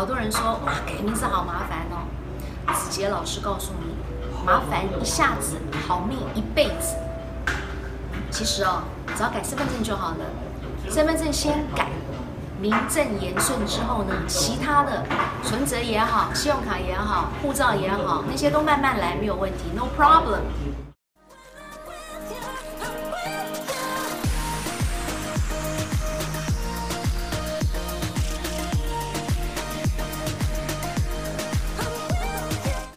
好多人说哇改名字好麻烦哦。子杰老师告诉你麻烦一下子好命一辈子。其实哦只要改身份证就好了。身份证先改名正言顺之后呢其他的存折也好信用卡也好护照也好那些都慢慢来没有问题 no problem